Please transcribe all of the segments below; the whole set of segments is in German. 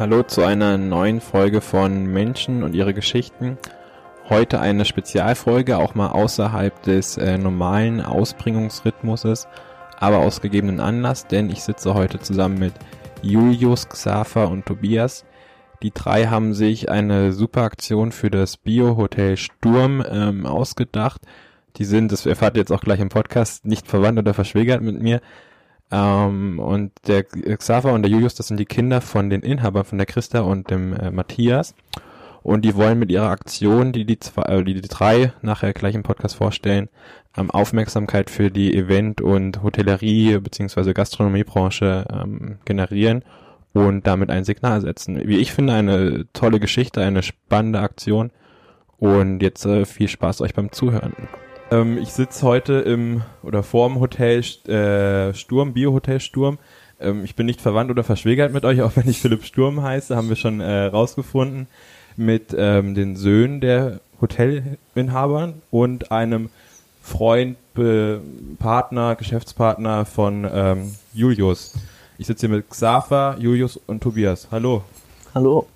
Hallo zu einer neuen Folge von Menschen und ihre Geschichten. Heute eine Spezialfolge, auch mal außerhalb des äh, normalen Ausbringungsrhythmuses, aber aus gegebenen Anlass, denn ich sitze heute zusammen mit Julius, Xaver und Tobias. Die drei haben sich eine super Aktion für das Bio-Hotel Sturm ähm, ausgedacht. Die sind, das erfahrt ihr jetzt auch gleich im Podcast, nicht verwandt oder verschwägert mit mir. Ähm, und der Xaver und der Julius, das sind die Kinder von den Inhabern, von der Christa und dem äh, Matthias. Und die wollen mit ihrer Aktion, die die, zwei, äh, die, die drei nachher gleich im Podcast vorstellen, ähm, Aufmerksamkeit für die Event- und Hotellerie bzw. Gastronomiebranche ähm, generieren und damit ein Signal setzen. Wie ich finde, eine tolle Geschichte, eine spannende Aktion. Und jetzt äh, viel Spaß euch beim Zuhören. Ähm, ich sitze heute im oder vorm Hotel äh, Sturm, Bio-Hotel Sturm. Ähm, ich bin nicht verwandt oder verschwägert mit euch, auch wenn ich Philipp Sturm heiße, haben wir schon äh, rausgefunden, mit ähm, den Söhnen der Hotelinhabern und einem Freund, Be Partner, Geschäftspartner von ähm, Julius. Ich sitze hier mit Xaver, Julius und Tobias. Hallo. Hallo.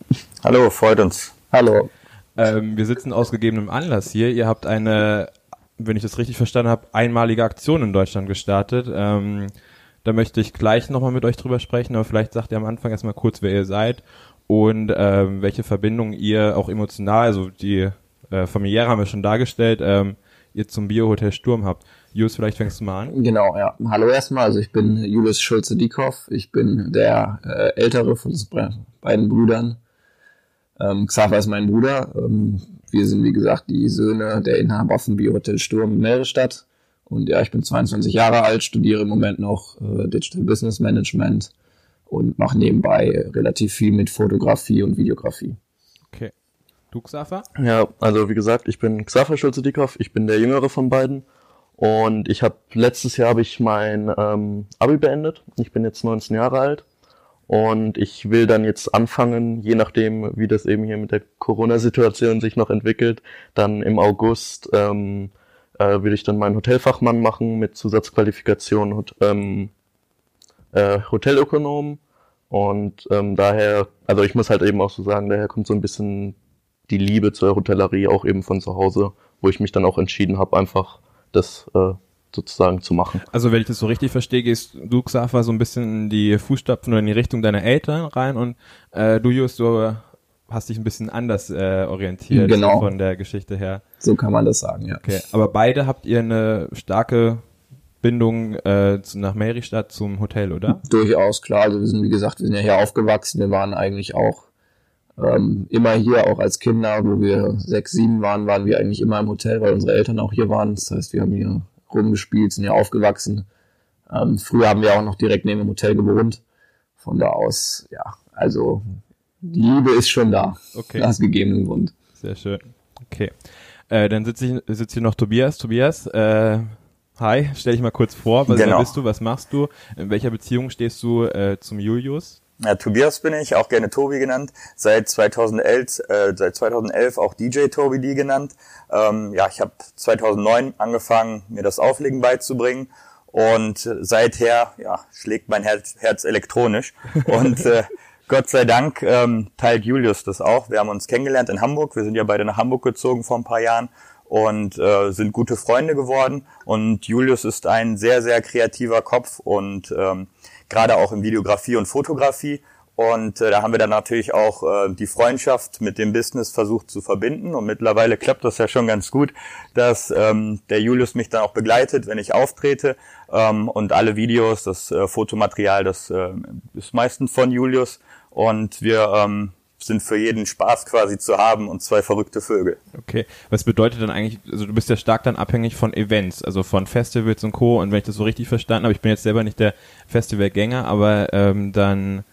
Hallo, freut uns. Hallo. Ähm, wir sitzen aus gegebenem Anlass hier. Ihr habt eine, wenn ich das richtig verstanden habe, einmalige Aktion in Deutschland gestartet. Ähm, da möchte ich gleich nochmal mit euch drüber sprechen, aber vielleicht sagt ihr am Anfang erstmal kurz, wer ihr seid und ähm, welche Verbindung ihr auch emotional, also die äh, familiäre haben wir schon dargestellt, ähm, ihr zum Biohotel Sturm habt. Julius, vielleicht fängst du mal an. Genau, ja. Hallo erstmal, also ich bin Julius Schulze-Diekoff. Ich bin der äh, ältere von den beiden Brüdern. Ähm, Xaver ist mein Bruder. Ähm, wir sind, wie gesagt, die Söhne der Inhaber von Biohotel Sturm in Meerestadt. Und ja, ich bin 22 Jahre alt, studiere im Moment noch äh, Digital Business Management und mache nebenbei relativ viel mit Fotografie und Videografie. Okay. Du, Xaver? Ja, also wie gesagt, ich bin Xaver Schulze-Diekoff. Ich bin der jüngere von beiden. Und ich habe letztes Jahr habe ich mein ähm, Abi beendet. Ich bin jetzt 19 Jahre alt und ich will dann jetzt anfangen, je nachdem, wie das eben hier mit der Corona-Situation sich noch entwickelt, dann im August ähm, äh, will ich dann meinen Hotelfachmann machen mit Zusatzqualifikation und ähm, äh, Hotelökonom. Und ähm, daher, also ich muss halt eben auch so sagen, daher kommt so ein bisschen die Liebe zur Hotellerie auch eben von zu Hause, wo ich mich dann auch entschieden habe, einfach das äh, sozusagen zu machen. Also wenn ich das so richtig verstehe, gehst du, Xaver, so ein bisschen in die Fußstapfen oder in die Richtung deiner Eltern rein und äh, du, Just, du hast dich ein bisschen anders äh, orientiert genau. von der Geschichte her. So kann man das sagen, ja. Okay, aber beide habt ihr eine starke Bindung äh, nach Meristadt zum Hotel, oder? Durchaus, klar. Also wir sind, wie gesagt, wir sind ja hier aufgewachsen. Wir waren eigentlich auch ähm, immer hier, auch als Kinder, wo wir sechs, sieben waren, waren wir eigentlich immer im Hotel, weil unsere Eltern auch hier waren. Das heißt, wir haben hier rumgespielt, sind hier aufgewachsen. Ähm, früher haben wir auch noch direkt neben dem Hotel gewohnt. Von da aus, ja, also die Liebe ist schon da. Okay. Aus gegebenen Grund. Sehr schön. Okay. Äh, dann sitze ich sitzt hier noch Tobias. Tobias, äh, hi, stell dich mal kurz vor. Was Genau. bist du? Was machst du? In welcher Beziehung stehst du äh, zum Julius? Ja, Tobias bin ich, auch gerne Tobi genannt. Seit 2011, äh, seit 2011 auch DJ Tobi D genannt. Ähm, ja, ich habe 2009 angefangen, mir das Auflegen beizubringen und seither ja, schlägt mein Herz, Herz elektronisch. Und äh, Gott sei Dank ähm, teilt Julius das auch. Wir haben uns kennengelernt in Hamburg. Wir sind ja beide nach Hamburg gezogen vor ein paar Jahren und äh, sind gute Freunde geworden. Und Julius ist ein sehr, sehr kreativer Kopf und ähm, gerade auch in Videografie und Fotografie. Und äh, da haben wir dann natürlich auch äh, die Freundschaft mit dem Business versucht zu verbinden. Und mittlerweile klappt das ja schon ganz gut, dass ähm, der Julius mich dann auch begleitet, wenn ich auftrete. Ähm, und alle Videos, das äh, Fotomaterial, das äh, ist meistens von Julius. Und wir ähm, sind für jeden Spaß quasi zu haben und zwei verrückte Vögel. Okay. Was bedeutet dann eigentlich, also du bist ja stark dann abhängig von Events, also von Festivals und Co. Und wenn ich das so richtig verstanden habe, ich bin jetzt selber nicht der Festivalgänger, aber ähm, dann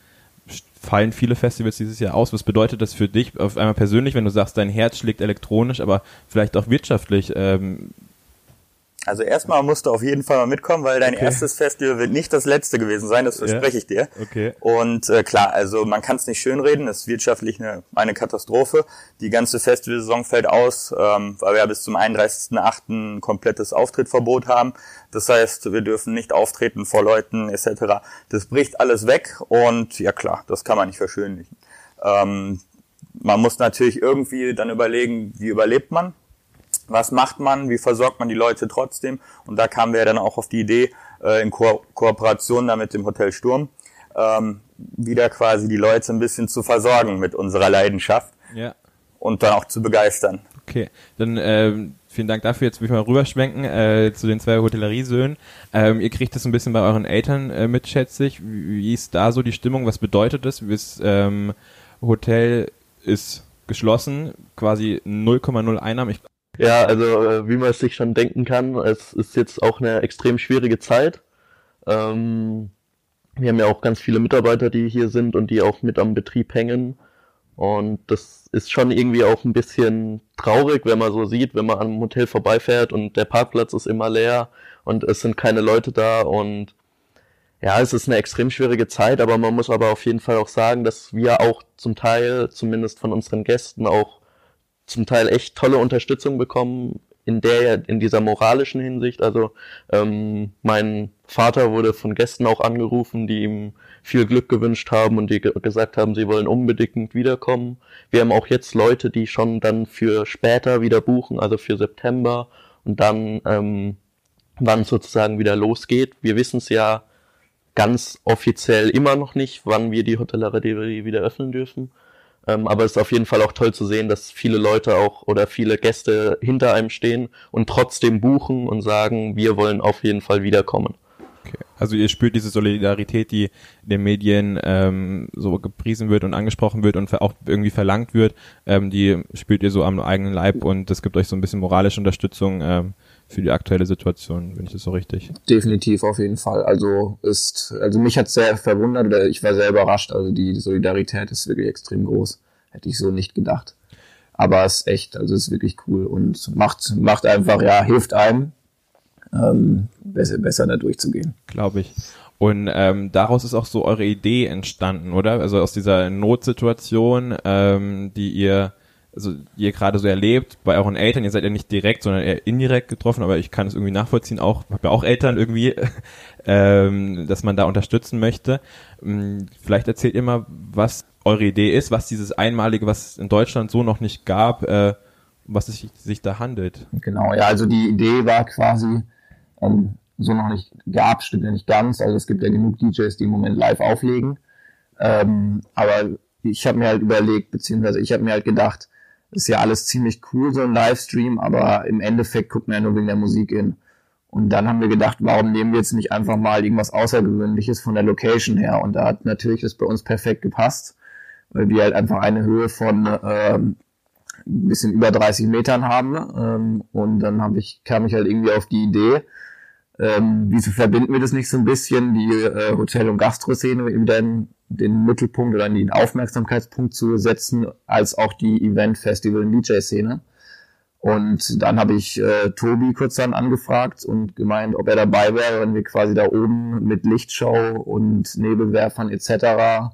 fallen viele Festivals dieses Jahr aus. Was bedeutet das für dich auf einmal persönlich, wenn du sagst, dein Herz schlägt elektronisch, aber vielleicht auch wirtschaftlich? Ähm, Also erstmal musst du auf jeden Fall mal mitkommen, weil dein Okay. erstes Festival wird nicht das letzte gewesen sein, das verspreche ich dir. Okay. Und äh, klar, also man kann es nicht schönreden, es ist wirtschaftlich eine, eine Katastrophe. Die ganze Festivalsaison fällt aus, ähm, weil wir ja bis zum 31.08. ein komplettes Auftrittverbot haben. Das heißt, wir dürfen nicht auftreten vor Leuten etc. Das bricht alles weg und ja klar, das kann man nicht verschönlichen. Ähm, man muss natürlich irgendwie dann überlegen, wie überlebt man, was macht man, wie versorgt man die Leute trotzdem. Und da kamen wir dann auch auf die Idee, äh, in Ko Kooperation da mit dem Hotel Sturm, ähm, wieder quasi die Leute ein bisschen zu versorgen mit unserer Leidenschaft. Ja. Und dann auch zu begeistern. Okay, dann äh, vielen Dank dafür. Jetzt will ich mal rüberschwenken äh, zu den zwei Hotelleriesöhnen. Ähm, ihr kriegt das ein bisschen bei euren Eltern äh, mit, schätze ich. Wie, wie ist da so die Stimmung? Was bedeutet das? Das ähm, Hotel ist geschlossen, quasi 0,0 Einnahmen. Ich ja, also äh, wie man es sich schon denken kann, es ist jetzt auch eine extrem schwierige Zeit. Ähm, wir haben ja auch ganz viele Mitarbeiter, die hier sind und die auch mit am Betrieb hängen. Und das ist schon irgendwie auch ein bisschen traurig, wenn man so sieht, wenn man am Hotel vorbeifährt und der Parkplatz ist immer leer und es sind keine Leute da und ja, es ist eine extrem schwierige Zeit, aber man muss aber auf jeden Fall auch sagen, dass wir auch zum Teil, zumindest von unseren Gästen, auch zum Teil echt tolle Unterstützung bekommen in der in dieser moralischen Hinsicht. Also ähm, mein Vater wurde von Gästen auch angerufen, die ihm viel Glück gewünscht haben und die ge gesagt haben, sie wollen unbedingt wiederkommen. Wir haben auch jetzt Leute, die schon dann für später wieder buchen, also für September und dann ähm, wann sozusagen wieder losgeht. Wir wissen es ja ganz offiziell immer noch nicht, wann wir die Hotellerie wieder öffnen dürfen. Ähm, aber es ist auf jeden Fall auch toll zu sehen, dass viele Leute auch oder viele Gäste hinter einem stehen und trotzdem buchen und sagen, wir wollen auf jeden Fall wiederkommen. Okay. Also ihr spürt diese Solidarität, die in den Medien ähm, so gepriesen wird und angesprochen wird und auch irgendwie verlangt wird, ähm, die spürt ihr so am eigenen Leib und das gibt euch so ein bisschen moralische Unterstützung, ähm, für die aktuelle Situation, wenn ich das so richtig. Definitiv auf jeden Fall. Also ist, also mich hat sehr verwundert oder ich war sehr überrascht. Also die Solidarität ist wirklich extrem groß. Hätte ich so nicht gedacht. Aber es ist echt, also es ist wirklich cool und macht, macht einfach, ja, hilft einem, ähm, besser, besser da durchzugehen. Glaube ich. Und ähm, daraus ist auch so eure Idee entstanden, oder? Also aus dieser Notsituation, ähm, die ihr also ihr gerade so erlebt bei euren Eltern, ihr seid ja nicht direkt, sondern eher indirekt getroffen, aber ich kann es irgendwie nachvollziehen, auch habe ja auch Eltern irgendwie, ähm, dass man da unterstützen möchte. Ähm, vielleicht erzählt ihr mal, was eure Idee ist, was dieses einmalige, was es in Deutschland so noch nicht gab, äh, was es sich, sich da handelt. Genau, ja, also die Idee war quasi ähm, so noch nicht gab, stimmt ja nicht ganz. Also es gibt ja genug DJs, die im Moment live auflegen. Ähm, aber ich habe mir halt überlegt, beziehungsweise ich habe mir halt gedacht, ist ja alles ziemlich cool, so ein Livestream, aber im Endeffekt guckt man ja nur wegen der Musik in. Und dann haben wir gedacht, warum nehmen wir jetzt nicht einfach mal irgendwas Außergewöhnliches von der Location her? Und da hat natürlich das bei uns perfekt gepasst, weil wir halt einfach eine Höhe von ähm, ein bisschen über 30 Metern haben. Ähm, und dann hab ich, kam ich halt irgendwie auf die Idee, ähm, wieso verbinden wir das nicht so ein bisschen, die äh, Hotel- und Gastro-Szene wieder in den Mittelpunkt oder den Aufmerksamkeitspunkt zu setzen, als auch die Event-Festival- und DJ-Szene. Und dann habe ich äh, Tobi kurz dann angefragt und gemeint, ob er dabei wäre, wenn wir quasi da oben mit Lichtshow und Nebelwerfern etc.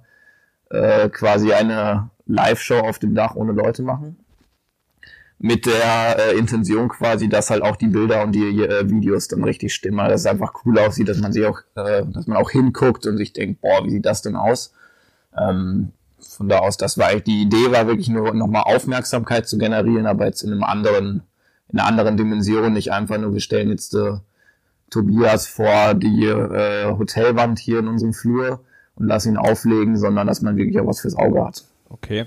Äh, quasi eine Live-Show auf dem Dach ohne Leute machen mit der äh, Intention quasi, dass halt auch die Bilder und die äh, Videos dann richtig stimmen, dass es einfach cool aussieht, dass man sich auch, äh, dass man auch hinguckt und sich denkt, boah, wie sieht das denn aus? Ähm, von da aus, das war die Idee, war wirklich nur nochmal Aufmerksamkeit zu generieren, aber jetzt in einem anderen, in einer anderen Dimension, nicht einfach nur, wir stellen jetzt äh, Tobias vor die äh, Hotelwand hier in unserem Flur und lassen ihn auflegen, sondern dass man wirklich auch was fürs Auge hat. Okay.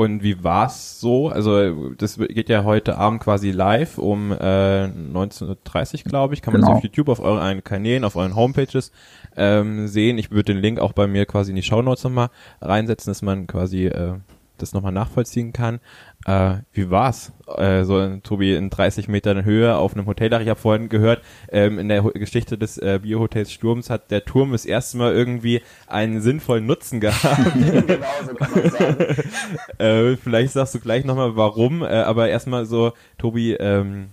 Und wie war's so? Also das geht ja heute Abend quasi live um äh, 19.30 glaube ich. Kann man genau. das auf YouTube, auf euren Kanälen, auf euren Homepages ähm, sehen. Ich würde den Link auch bei mir quasi in die Show Notes nochmal reinsetzen, dass man quasi äh, das nochmal nachvollziehen kann. Äh, wie war's? Äh, so Tobi in 30 Metern Höhe auf einem Hoteldach. Ich habe vorhin gehört, ähm, in der Geschichte des äh, Biohotels Sturms hat der Turm das erste Mal irgendwie einen sinnvollen Nutzen gehabt. genau, so kann man sagen. äh, vielleicht sagst du gleich nochmal warum, äh, aber erstmal so, Tobi, ähm,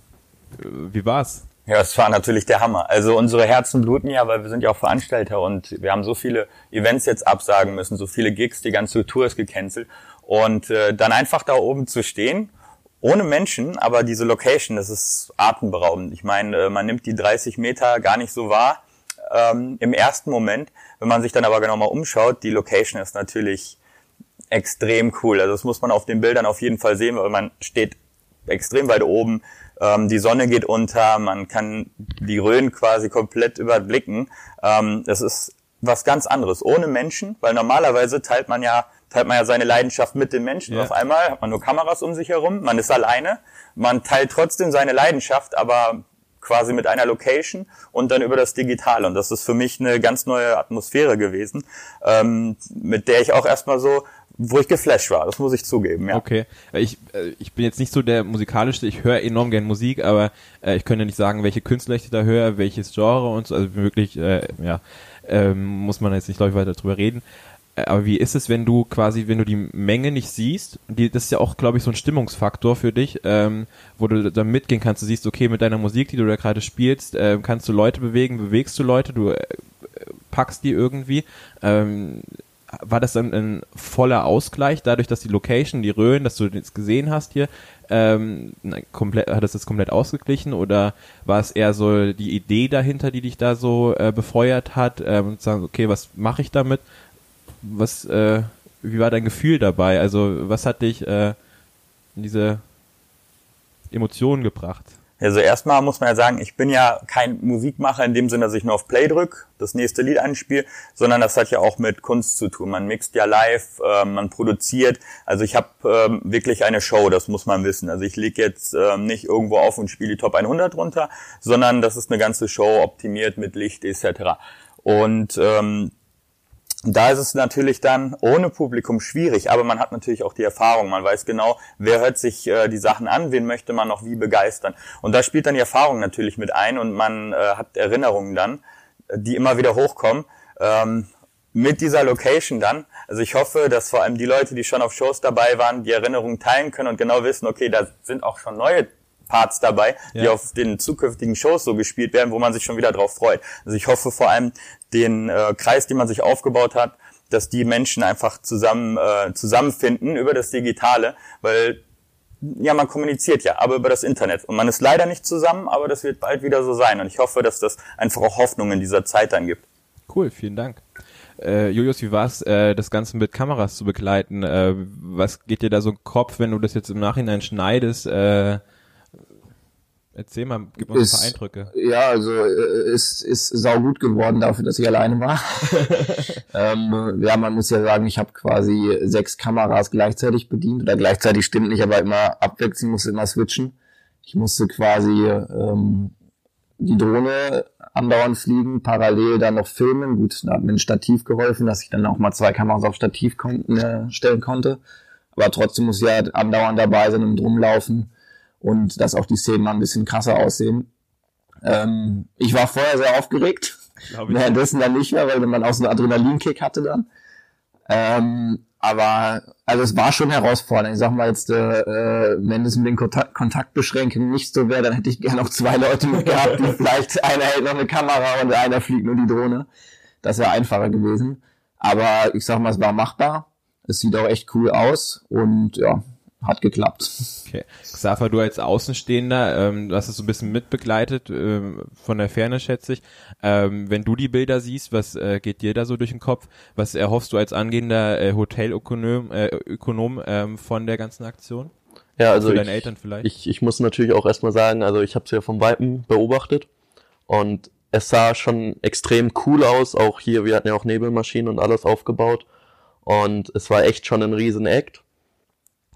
wie war's? Ja, es war natürlich der Hammer. Also unsere Herzen bluten ja, weil wir sind ja auch Veranstalter und wir haben so viele Events jetzt absagen müssen, so viele Gigs, die ganze Tour ist gecancelt. Und äh, dann einfach da oben zu stehen, ohne Menschen, aber diese Location, das ist atemberaubend. Ich meine, äh, man nimmt die 30 Meter gar nicht so wahr ähm, im ersten Moment. Wenn man sich dann aber genau mal umschaut, die Location ist natürlich extrem cool. Also das muss man auf den Bildern auf jeden Fall sehen, weil man steht extrem weit oben. Ähm, die Sonne geht unter, man kann die Rhön quasi komplett überblicken. Ähm, das ist was ganz anderes, ohne Menschen, weil normalerweise teilt man ja teilt man ja seine Leidenschaft mit den Menschen. Ja. auf einmal hat man nur Kameras um sich herum, man ist alleine, man teilt trotzdem seine Leidenschaft, aber quasi mit einer Location und dann über das Digitale. Und das ist für mich eine ganz neue Atmosphäre gewesen, ähm, mit der ich auch erstmal so wo ich geflasht war, das muss ich zugeben, ja. Okay, ich, äh, ich bin jetzt nicht so der musikalische, ich höre enorm gern Musik, aber äh, ich könnte nicht sagen, welche Künstler ich da höre, welches Genre und so, also wirklich, äh, ja, ähm, muss man jetzt nicht, glaube ich, weiter drüber reden. Äh, aber wie ist es, wenn du quasi, wenn du die Menge nicht siehst, die, das ist ja auch, glaube ich, so ein Stimmungsfaktor für dich, ähm, wo du da mitgehen kannst. Du siehst, okay, mit deiner Musik, die du da gerade spielst, äh, kannst du Leute bewegen, bewegst du Leute, du äh, packst die irgendwie. Ähm, war das dann ein voller Ausgleich, dadurch, dass die Location, die Rhön, dass du jetzt gesehen hast hier, ähm, komplett, hat das das komplett ausgeglichen oder war es eher so die Idee dahinter, die dich da so äh, befeuert hat, ähm, und sagen, okay, was mache ich damit? Was, äh, wie war dein Gefühl dabei? Also was hat dich äh, in diese Emotionen gebracht? Also erstmal muss man ja sagen, ich bin ja kein Musikmacher in dem Sinne, dass ich nur auf Play drück, das nächste Lied einspiele, sondern das hat ja auch mit Kunst zu tun. Man mixt ja live, äh, man produziert. Also ich habe ähm, wirklich eine Show, das muss man wissen. Also ich lege jetzt ähm, nicht irgendwo auf und spiele die Top 100 runter, sondern das ist eine ganze Show optimiert mit Licht etc. Und ähm, da ist es natürlich dann ohne Publikum schwierig, aber man hat natürlich auch die Erfahrung. Man weiß genau, wer hört sich äh, die Sachen an, wen möchte man noch wie begeistern. Und da spielt dann die Erfahrung natürlich mit ein und man äh, hat Erinnerungen dann, die immer wieder hochkommen. Ähm, mit dieser Location dann. Also ich hoffe, dass vor allem die Leute, die schon auf Shows dabei waren, die Erinnerungen teilen können und genau wissen, okay, da sind auch schon neue Parts dabei, ja. die auf den zukünftigen Shows so gespielt werden, wo man sich schon wieder drauf freut. Also ich hoffe vor allem den äh, Kreis, den man sich aufgebaut hat, dass die Menschen einfach zusammen äh, zusammenfinden über das Digitale, weil ja, man kommuniziert ja, aber über das Internet. Und man ist leider nicht zusammen, aber das wird bald wieder so sein. Und ich hoffe, dass das einfach auch Hoffnung in dieser Zeit dann gibt. Cool, vielen Dank. Äh, Julius, wie war's, äh, das Ganze mit Kameras zu begleiten? Äh, was geht dir da so im Kopf, wenn du das jetzt im Nachhinein schneidest? Äh, Erzähl mal, gib uns ist, ein paar Eindrücke. Ja, also äh, ist, ist sau gut geworden dafür, dass ich alleine war. ähm, ja, man muss ja sagen, ich habe quasi sechs Kameras gleichzeitig bedient oder gleichzeitig stimmt nicht, aber immer abwechseln, musste immer switchen. Ich musste quasi ähm, die Drohne andauernd fliegen, parallel dann noch filmen. Gut, da hat mir ein Stativ geholfen, dass ich dann auch mal zwei Kameras auf Stativ kon äh, stellen konnte. Aber trotzdem muss ich ja andauernd dabei sein und drum laufen und dass auch die Szenen mal ein bisschen krasser aussehen. Ähm, ich war vorher sehr aufgeregt, währenddessen dann nicht mehr, weil man auch so einen Adrenalinkick hatte dann. Ähm, aber also es war schon herausfordernd. Ich sag mal jetzt, äh, äh wenn es mit den Kontakt Kontaktbeschränkungen nicht so wäre, dann hätte ich gerne noch zwei Leute mit gehabt, die vielleicht einer hält noch eine Kamera und einer fliegt nur die Drohne. Das wäre einfacher gewesen. Aber ich sag mal, es war machbar. Es sieht auch echt cool aus und ja, hat geklappt. Okay. Xaver, du als Außenstehender, ähm, du hast es so ein bisschen mitbegleitet, ähm, von der Ferne schätze ich. Ähm, wenn du die Bilder siehst, was äh, geht dir da so durch den Kopf? Was erhoffst du als angehender äh, Hotelökonom äh, Ökonom, ähm, von der ganzen Aktion? Ja, also ich, Eltern vielleicht? Ich, ich muss natürlich auch erstmal sagen, also ich habe es ja vom Weipen beobachtet und es sah schon extrem cool aus. Auch hier, wir hatten ja auch Nebelmaschinen und alles aufgebaut und es war echt schon ein riesen Act.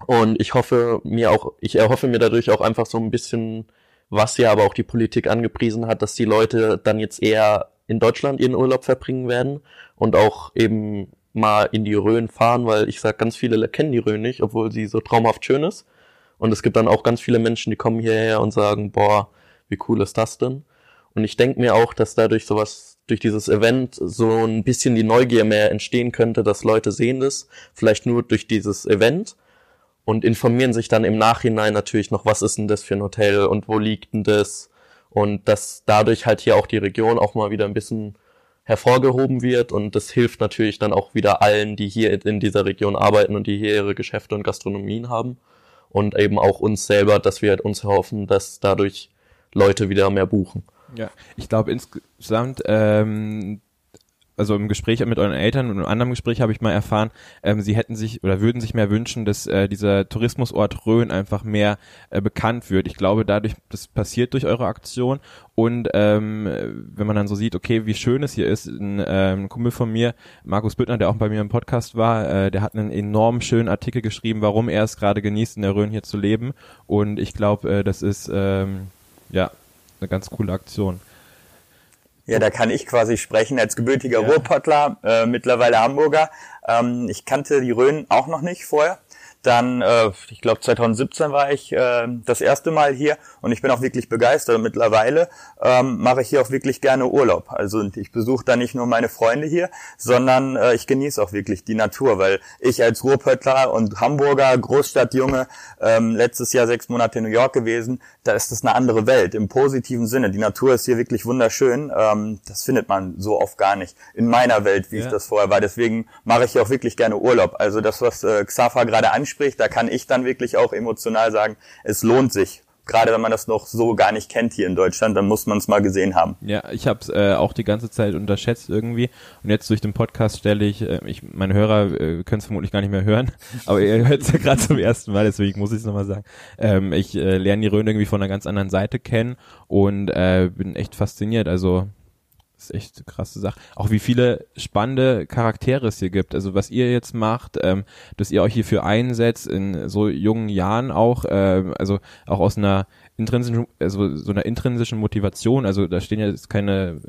Und ich hoffe mir auch, ich erhoffe mir dadurch auch einfach so ein bisschen, was ja aber auch die Politik angepriesen hat, dass die Leute dann jetzt eher in Deutschland ihren Urlaub verbringen werden und auch eben mal in die Rhön fahren, weil ich sag, ganz viele kennen die Rhön nicht, obwohl sie so traumhaft schön ist. Und es gibt dann auch ganz viele Menschen, die kommen hierher und sagen, boah, wie cool ist das denn? Und ich denke mir auch, dass dadurch sowas, durch dieses Event so ein bisschen die Neugier mehr entstehen könnte, dass Leute sehen das, vielleicht nur durch dieses Event, und informieren sich dann im Nachhinein natürlich noch, was ist denn das für ein Hotel und wo liegt denn das? Und dass dadurch halt hier auch die Region auch mal wieder ein bisschen hervorgehoben wird. Und das hilft natürlich dann auch wieder allen, die hier in dieser Region arbeiten und die hier ihre Geschäfte und Gastronomien haben. Und eben auch uns selber, dass wir halt uns hoffen, dass dadurch Leute wieder mehr buchen. Ja, ich glaube insgesamt ähm, also im Gespräch mit euren Eltern und im anderen Gespräch habe ich mal erfahren, ähm, sie hätten sich oder würden sich mehr wünschen, dass äh, dieser Tourismusort Rhön einfach mehr äh, bekannt wird. Ich glaube, dadurch, das passiert durch eure Aktion und ähm, wenn man dann so sieht, okay, wie schön es hier ist, ein, ähm, Kumpel von mir, Markus Büttner, der auch bei mir im Podcast war, äh, der hat einen enorm schönen Artikel geschrieben, warum er es gerade genießt, in der Rhön hier zu leben und ich glaube, äh, das ist ähm, ja eine ganz coole Aktion. Ja, da kann ich quasi sprechen als gebürtiger ja. Ruhrpottler, äh, mittlerweile Hamburger. Ähm, ich kannte die Rhön auch noch nicht vorher. Dann, äh, ich glaube 2017 war ich äh, das erste Mal hier und ich bin auch wirklich begeistert. Mittlerweile ähm, mache ich hier auch wirklich gerne Urlaub. Also ich besuche da nicht nur meine Freunde hier, sondern äh, ich genieße auch wirklich die Natur, weil ich als Ruhrpöttler und Hamburger Großstadtjunge ähm, letztes Jahr sechs Monate in New York gewesen, da ist das eine andere Welt im positiven Sinne. Die Natur ist hier wirklich wunderschön. Ähm, das findet man so oft gar nicht in meiner Welt, wie ja. ich das vorher war. Deswegen mache ich hier auch wirklich gerne Urlaub. Also das, was äh, Xafa gerade anspricht, da kann ich dann wirklich auch emotional sagen, es lohnt sich gerade wenn man das noch so gar nicht kennt hier in Deutschland, dann muss man es mal gesehen haben. Ja, ich habe es äh, auch die ganze Zeit unterschätzt irgendwie und jetzt durch den Podcast stelle ich, äh, ich meine Hörer äh, können es vermutlich gar nicht mehr hören, aber ihr hört es ja gerade zum ersten Mal, deswegen muss ich es nochmal sagen. Ähm, ich äh, lerne die Rhön irgendwie von einer ganz anderen Seite kennen und äh, bin echt fasziniert. Also ist echt eine krasse Sache. Auch wie viele spannende Charaktere es hier gibt. Also was ihr jetzt macht, ähm, dass ihr euch hierfür einsetzt in so jungen Jahren auch, äh, also auch aus einer intrinsischen, also so einer intrinsischen Motivation. Also da stehen ja jetzt keine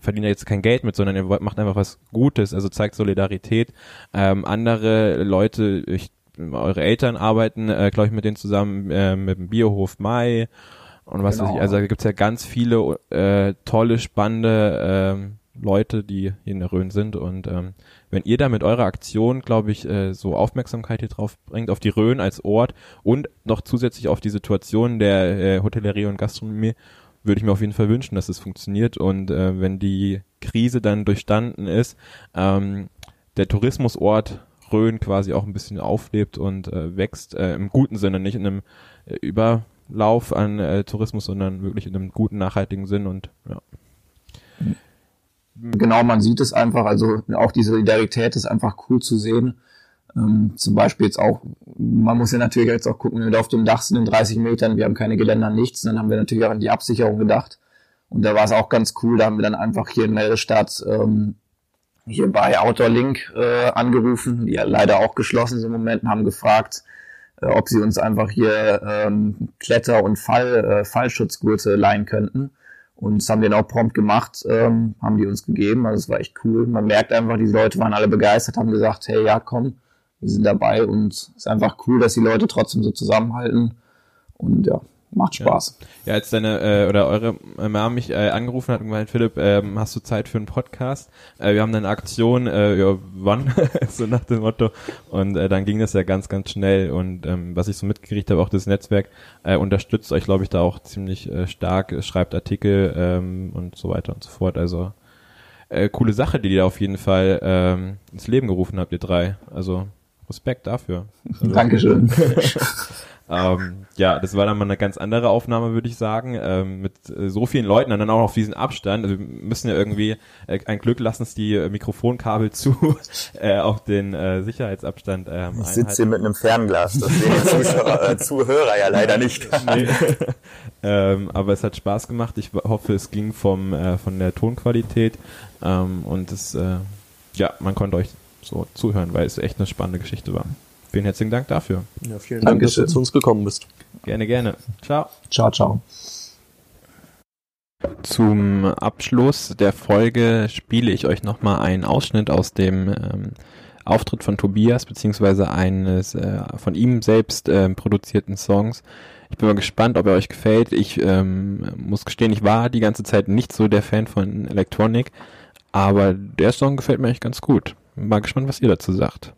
verdient ja jetzt kein Geld mit, sondern ihr macht einfach was Gutes, also zeigt Solidarität. Ähm, andere Leute, ich, eure Eltern arbeiten, äh, glaube ich, mit denen zusammen äh, mit dem Biohof Mai und was genau. weiß ich, also da gibt's ja ganz viele äh, tolle, spannende ähm, Leute, die hier in der Rhön sind. Und ähm, wenn ihr da mit eurer Aktion, glaube ich, äh, so Aufmerksamkeit hier drauf bringt, auf die Rhön als Ort und noch zusätzlich auf die Situation der äh, Hotellerie und Gastronomie, würde ich mir auf jeden Fall wünschen, dass es funktioniert. Und äh, wenn die Krise dann durchstanden ist, ähm, der Tourismusort Rhön quasi auch ein bisschen auflebt und äh, wächst, äh, im guten Sinne, nicht in einem äh, über Lauf an äh, Tourismus, sondern wirklich in einem guten, nachhaltigen Sinn und ja. Genau, man sieht es einfach, also auch die Solidarität ist einfach cool zu sehen. Ähm, zum Beispiel jetzt auch, man muss ja natürlich jetzt auch gucken, wenn wir auf dem Dach sind in 30 Metern, wir haben keine Geländer, nichts, dann haben wir natürlich auch an die Absicherung gedacht. Und da war es auch ganz cool, da haben wir dann einfach hier in Meldestadt ähm, hier bei Outdoor Link äh, angerufen, die ja leider auch geschlossen sind im Moment, haben gefragt, äh, ob sie uns einfach hier ähm, Kletter- und Fall, äh, Fallschutzgurte leihen könnten. Und das haben wir dann auch prompt gemacht, ähm, haben die uns gegeben. Also es war echt cool. Man merkt einfach, die Leute waren alle begeistert, haben gesagt, hey, ja, komm, wir sind dabei. Und es ist einfach cool, dass die Leute trotzdem so zusammenhalten. Und ja, macht Spaß. Ja, ja als deine äh, oder eure Mama mich äh, angerufen hat und gemeint, Philipp, äh, hast du Zeit für einen Podcast? Äh, wir haben eine Aktion, äh, ja, wann? so nach dem Motto. Und äh, dann ging das ja ganz, ganz schnell. Und ähm, was ich so mitgekriegt habe, auch das Netzwerk äh, unterstützt euch, glaube ich, da auch ziemlich äh, stark, schreibt Artikel ähm, und so weiter und so fort. Also äh, coole Sache, die ihr auf jeden Fall ähm, ins Leben gerufen habt, ihr drei. Also Respekt dafür. Also, Dankeschön. Ähm, ja, das war dann mal eine ganz andere Aufnahme, würde ich sagen, ähm, mit äh, so vielen Leuten und dann auch auf diesen Abstand. Also wir müssen ja irgendwie äh, ein Glück lassen es die äh, Mikrofonkabel zu, äh, auch den äh, Sicherheitsabstand. Ähm, ich sitze hier mit einem Fernglas, das sehen die Zuschauer, äh, Zuhörer ja leider nicht. Nee. ähm, aber es hat Spaß gemacht. Ich hoffe, es ging vom äh, von der Tonqualität ähm, und es äh, ja, man konnte euch so zuhören, weil es echt eine spannende Geschichte war. Vielen herzlichen Dank dafür. Ja, vielen Dank, Dankeschön. dass du zu uns gekommen bist. Gerne, gerne. Ciao. Ciao, ciao. Zum Abschluss der Folge spiele ich euch nochmal einen Ausschnitt aus dem ähm, Auftritt von Tobias, beziehungsweise eines äh, von ihm selbst äh, produzierten Songs. Ich bin mal gespannt, ob er euch gefällt. Ich ähm, muss gestehen, ich war die ganze Zeit nicht so der Fan von Electronic, aber der Song gefällt mir eigentlich ganz gut. Mal gespannt, was ihr dazu sagt.